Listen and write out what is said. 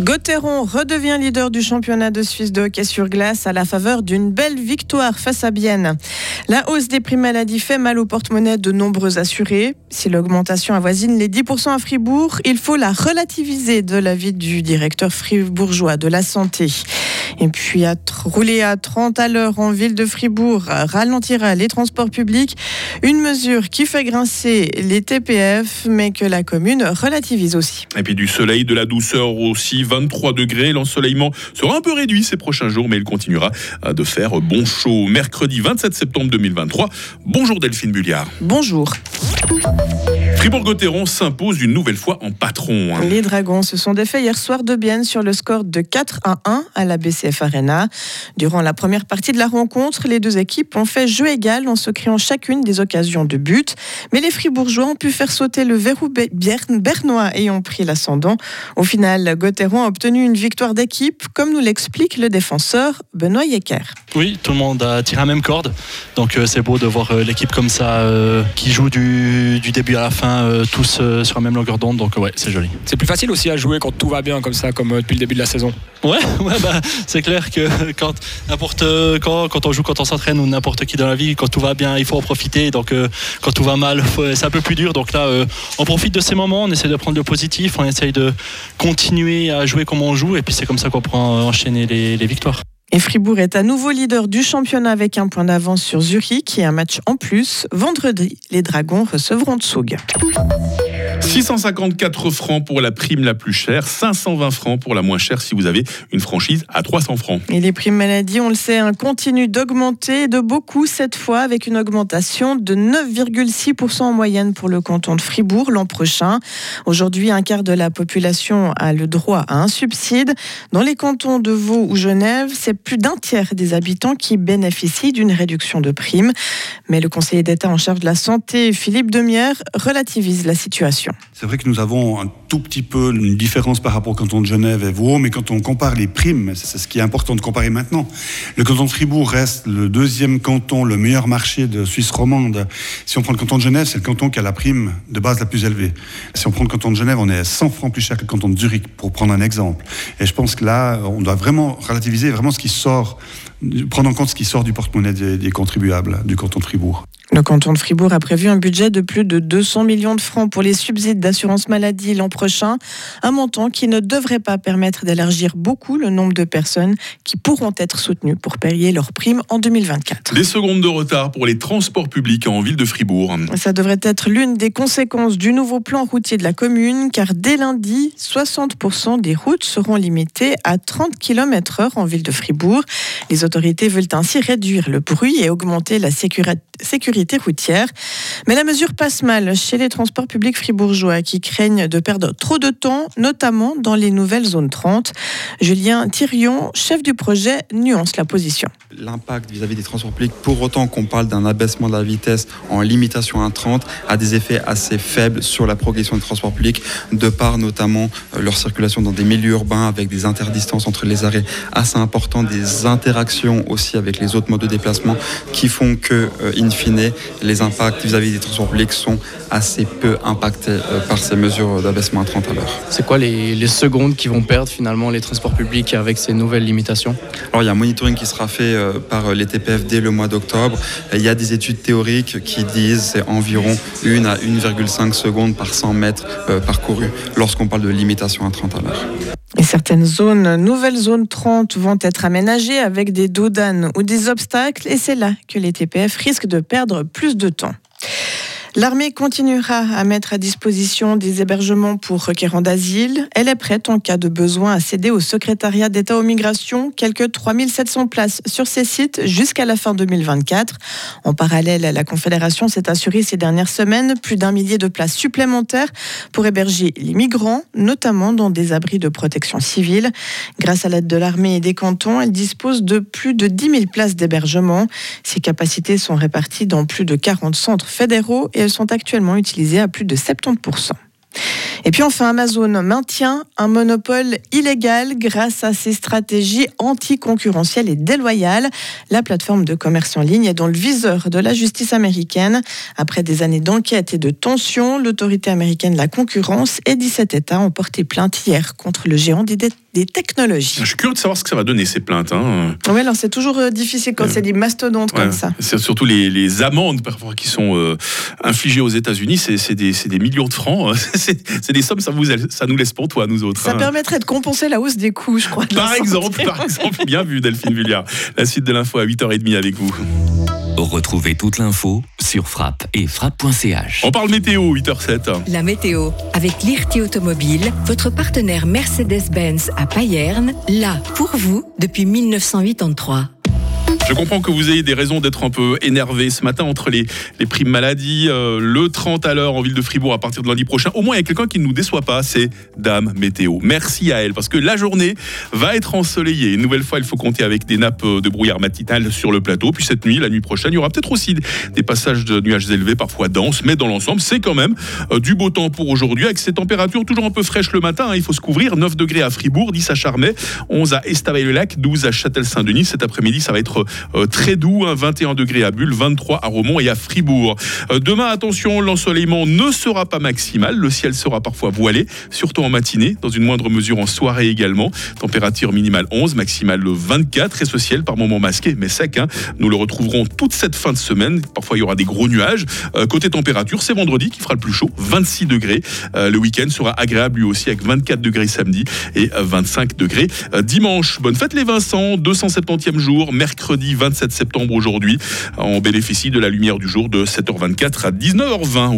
Gauthieron redevient leader du championnat de Suisse de hockey sur glace à la faveur d'une belle victoire face à Bienne. La hausse des prix maladie fait mal au porte-monnaie de nombreux assurés. Si l'augmentation avoisine les 10% à Fribourg, il faut la relativiser de l'avis du directeur fribourgeois de la santé. Et puis à rouler à 30 à l'heure en ville de Fribourg ralentira les transports publics. Une mesure qui fait grincer les TPF, mais que la commune relativise aussi. Et puis du soleil, de la douceur aussi, 23 degrés. L'ensoleillement sera un peu réduit ces prochains jours, mais il continuera de faire bon chaud. Mercredi 27 septembre 2023. Bonjour Delphine Bulliard. Bonjour. Fribourg-Gotteron s'impose une nouvelle fois en patron. Hein. Les Dragons se sont défaits hier soir de Bienne sur le score de 4 à 1 à la BCF Arena. Durant la première partie de la rencontre, les deux équipes ont fait jeu égal en se créant chacune des occasions de but. Mais les Fribourgeois ont pu faire sauter le verrou bernois et ont pris l'ascendant. Au final, Gotteron a obtenu une victoire d'équipe, comme nous l'explique le défenseur Benoît Yecker. Oui, tout le monde a tiré la même corde. Donc euh, c'est beau de voir euh, l'équipe comme ça euh, qui joue du début à la fin euh, tous euh, sur la même longueur d'onde, donc ouais, c'est joli. C'est plus facile aussi à jouer quand tout va bien comme ça, comme euh, depuis le début de la saison. Ouais, ouais bah, c'est clair que quand n'importe quand, quand on joue, quand on s'entraîne ou n'importe qui dans la vie, quand tout va bien, il faut en profiter. Donc quand tout va mal, c'est un peu plus dur. Donc là, on profite de ces moments, on essaie de prendre le positif, on essaye de continuer à jouer comme on joue, et puis c'est comme ça qu'on pourra enchaîner les, les victoires. Et Fribourg est à nouveau leader du championnat avec un point d'avance sur Zurich et un match en plus. Vendredi, les Dragons recevront Tsug. 654 francs pour la prime la plus chère, 520 francs pour la moins chère si vous avez une franchise à 300 francs. Et les primes maladie, on le sait, continuent d'augmenter de beaucoup cette fois avec une augmentation de 9,6% en moyenne pour le canton de Fribourg l'an prochain. Aujourd'hui, un quart de la population a le droit à un subside. Dans les cantons de Vaud ou Genève, c'est plus d'un tiers des habitants qui bénéficient d'une réduction de primes. Mais le conseiller d'État en charge de la santé, Philippe Demière, relativise la situation. C'est vrai que nous avons un tout petit peu une différence par rapport au canton de Genève et Vaud, mais quand on compare les primes, c'est ce qui est important de comparer maintenant. Le canton de Fribourg reste le deuxième canton, le meilleur marché de Suisse romande. Si on prend le canton de Genève, c'est le canton qui a la prime de base la plus élevée. Si on prend le canton de Genève, on est 100 francs plus cher que le canton de Zurich, pour prendre un exemple. Et je pense que là, on doit vraiment relativiser vraiment ce qui sort, prendre en compte ce qui sort du porte-monnaie des, des contribuables du canton de Fribourg. Le canton de Fribourg a prévu un budget de plus de 200 millions de francs pour les subsides d'assurance maladie l'an prochain, un montant qui ne devrait pas permettre d'élargir beaucoup le nombre de personnes qui pourront être soutenues pour payer leurs primes en 2024. Des secondes de retard pour les transports publics en ville de Fribourg. Ça devrait être l'une des conséquences du nouveau plan routier de la commune, car dès lundi, 60% des routes seront limitées à 30 km/h en ville de Fribourg. Les autorités veulent ainsi réduire le bruit et augmenter la sécurité routière. Mais la mesure passe mal chez les transports publics fribourgeois qui craignent de perdre trop de temps, notamment dans les nouvelles zones 30. Julien Thirion, chef du projet, nuance la position. L'impact vis-à-vis des transports publics, pour autant qu'on parle d'un abaissement de la vitesse en limitation à 30, a des effets assez faibles sur la progression des transports publics, de par notamment euh, leur circulation dans des milieux urbains avec des interdistances entre les arrêts assez importants, des interactions aussi avec les autres modes de déplacement qui font que, euh, in fine, les impacts vis-à-vis des transports publics sont assez peu impactés euh, par ces mesures d'abaissement à 30 à l'heure. C'est quoi les, secondes qui vont perdre finalement les transports publics avec ces nouvelles limitations? Alors il y a un monitoring qui sera fait euh, par les TPF dès le mois d'octobre. Il y a des études théoriques qui disent c'est environ 1 à 1,5 secondes par 100 mètres euh, parcourus lorsqu'on parle de limitation à 30 à l'heure. Certaines zones, nouvelles zones 30, vont être aménagées avec des doudanes ou des obstacles, et c'est là que les TPF risquent de perdre plus de temps. L'armée continuera à mettre à disposition des hébergements pour requérants d'asile. Elle est prête en cas de besoin à céder au secrétariat d'État aux migrations quelques 3700 places sur ces sites jusqu'à la fin 2024. En parallèle, la Confédération s'est assurée ces dernières semaines plus d'un millier de places supplémentaires pour héberger les migrants, notamment dans des abris de protection civile. Grâce à l'aide de l'armée et des cantons, elle dispose de plus de 10 000 places d'hébergement. Ces capacités sont réparties dans plus de 40 centres fédéraux et elles sont actuellement utilisées à plus de 70%. Et puis enfin, Amazon maintient un monopole illégal grâce à ses stratégies anticoncurrentielles et déloyales. La plateforme de commerce en ligne est dans le viseur de la justice américaine. Après des années d'enquête et de tensions, l'autorité américaine de la concurrence et 17 États ont porté plainte hier contre le géant des, des technologies. Je suis curieux de savoir ce que ça va donner ces plaintes. Hein. Oui, alors c'est toujours euh, difficile quand c'est des mastodontes comme ça. C'est surtout les, les, amendes parfois qui sont euh, infligées aux États-Unis, c'est des, des, millions de francs. c'est des sommes, ça, vous, ça nous laisse pour toi, nous autres. Ça hein. permettrait de compenser la hausse des coûts, je crois. Par exemple, par exemple, bien vu Delphine Vulliard. La suite de l'info à 8h30 avec vous. Retrouvez toute l'info sur frappe et frappe.ch. On parle météo, 8h07. La météo, avec l'IRTI Automobile, votre partenaire Mercedes-Benz à Payerne, là pour vous depuis 1983. Je comprends que vous ayez des raisons d'être un peu énervé ce matin entre les, les primes maladie, euh, le 30 à l'heure en ville de Fribourg à partir de lundi prochain. Au moins, il y a quelqu'un qui ne nous déçoit pas, c'est Dame Météo. Merci à elle, parce que la journée va être ensoleillée. Une nouvelle fois, il faut compter avec des nappes de brouillard matinal sur le plateau. Puis cette nuit, la nuit prochaine, il y aura peut-être aussi des passages de nuages élevés, parfois denses, mais dans l'ensemble, c'est quand même euh, du beau temps pour aujourd'hui, avec ces températures toujours un peu fraîches le matin. Hein. il faut se couvrir. 9 degrés à Fribourg, 10 à Charmey, 11 à Estavayer-le-Lac, 12 à Châtel-Saint-Denis. Cet après-midi, ça va être euh, très doux, 21 hein, degrés à Bulle, 23 à Romont et à Fribourg. Euh, demain, attention, l'ensoleillement ne sera pas maximal, le ciel sera parfois voilé, surtout en matinée, dans une moindre mesure en soirée également. Température minimale 11, maximale 24 et ce ciel par moments masqué mais sec. Hein. Nous le retrouverons toute cette fin de semaine. Parfois, il y aura des gros nuages. Euh, côté température, c'est vendredi qui fera le plus chaud, 26 degrés. le week-end sera agréable lui aussi avec 24 degrés samedi et 25 degrés dimanche. Bonne fête les Vincent, 270e jour, mercredi 27 septembre aujourd'hui. On bénéficie de la lumière du jour de 7h24 à 19h20.